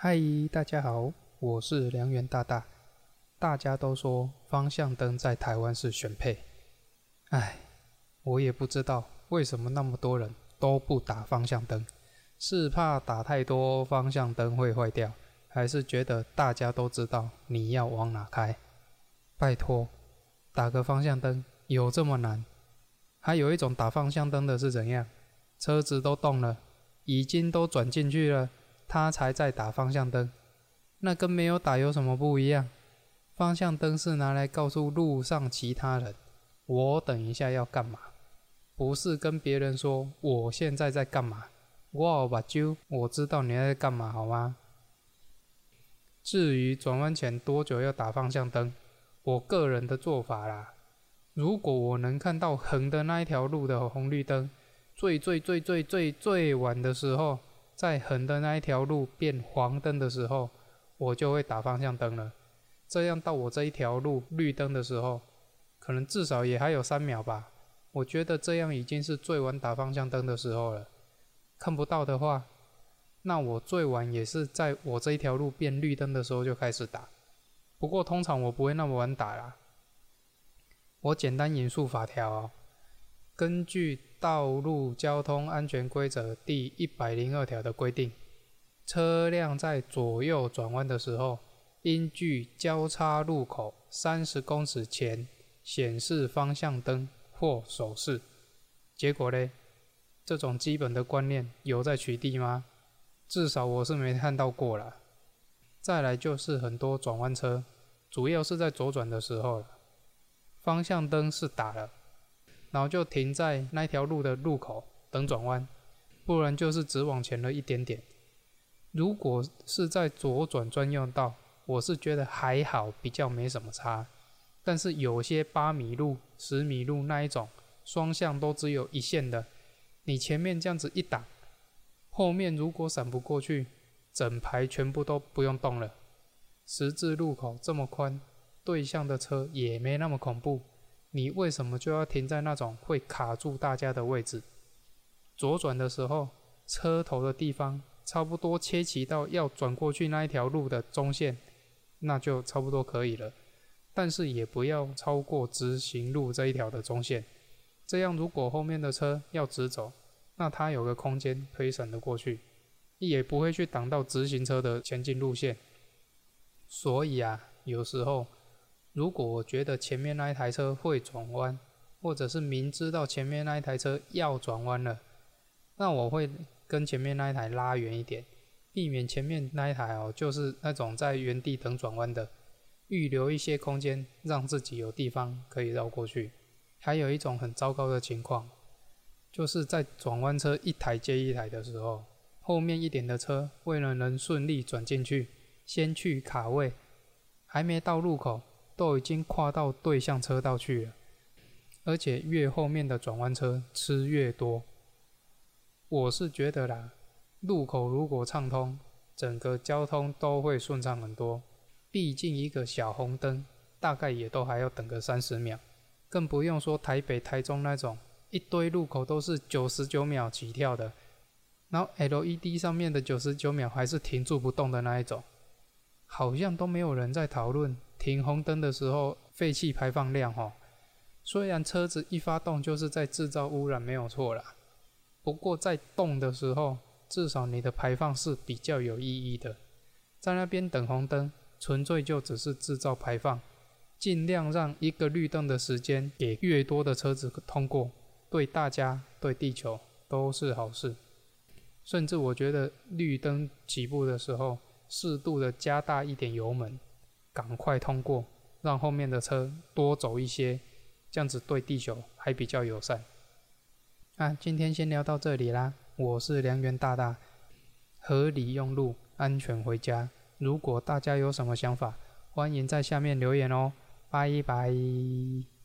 嗨，大家好，我是梁元大大。大家都说方向灯在台湾是选配，唉，我也不知道为什么那么多人都不打方向灯，是怕打太多方向灯会坏掉，还是觉得大家都知道你要往哪开？拜托，打个方向灯有这么难？还有一种打方向灯的是怎样？车子都动了，已经都转进去了。他才在打方向灯，那跟没有打有什么不一样？方向灯是拿来告诉路上其他人，我等一下要干嘛，不是跟别人说我现在在干嘛。我把揪，我知道你在干嘛，好吗？至于转弯前多久要打方向灯，我个人的做法啦，如果我能看到横的那一条路的红绿灯，最最最最最最晚的时候。在横的那一条路变黄灯的时候，我就会打方向灯了。这样到我这一条路绿灯的时候，可能至少也还有三秒吧。我觉得这样已经是最晚打方向灯的时候了。看不到的话，那我最晚也是在我这一条路变绿灯的时候就开始打。不过通常我不会那么晚打啦。我简单引述法条哦。根据《道路交通安全规则》第一百零二条的规定，车辆在左右转弯的时候，应距交叉路口三十公尺前显示方向灯或手势。结果呢？这种基本的观念有在取缔吗？至少我是没看到过了。再来就是很多转弯车，主要是在左转的时候了，方向灯是打了。然后就停在那条路的路口等转弯，不然就是只往前了一点点。如果是在左转专用道，我是觉得还好，比较没什么差。但是有些八米路、十米路那一种，双向都只有一线的，你前面这样子一挡，后面如果闪不过去，整排全部都不用动了。十字路口这么宽，对向的车也没那么恐怖。你为什么就要停在那种会卡住大家的位置？左转的时候，车头的地方差不多切齐到要转过去那一条路的中线，那就差不多可以了。但是也不要超过直行路这一条的中线，这样如果后面的车要直走，那它有个空间可以闪得过去，也不会去挡到直行车的前进路线。所以啊，有时候。如果我觉得前面那一台车会转弯，或者是明知道前面那一台车要转弯了，那我会跟前面那一台拉远一点，避免前面那一台哦，就是那种在原地等转弯的，预留一些空间，让自己有地方可以绕过去。还有一种很糟糕的情况，就是在转弯车一台接一台的时候，后面一点的车为了能顺利转进去，先去卡位，还没到路口。都已经跨到对向车道去了，而且越后面的转弯车吃越多。我是觉得啦，路口如果畅通，整个交通都会顺畅很多。毕竟一个小红灯，大概也都还要等个三十秒，更不用说台北、台中那种一堆路口都是九十九秒起跳的，然后 LED 上面的九十九秒还是停住不动的那一种，好像都没有人在讨论。停红灯的时候，废气排放量哈，虽然车子一发动就是在制造污染，没有错啦。不过在动的时候，至少你的排放是比较有意义的。在那边等红灯，纯粹就只是制造排放，尽量让一个绿灯的时间给越多的车子通过，对大家、对地球都是好事。甚至我觉得绿灯起步的时候，适度的加大一点油门。赶快通过，让后面的车多走一些，这样子对地球还比较友善。啊，今天先聊到这里啦，我是梁元大大，合理用路，安全回家。如果大家有什么想法，欢迎在下面留言哦，拜拜。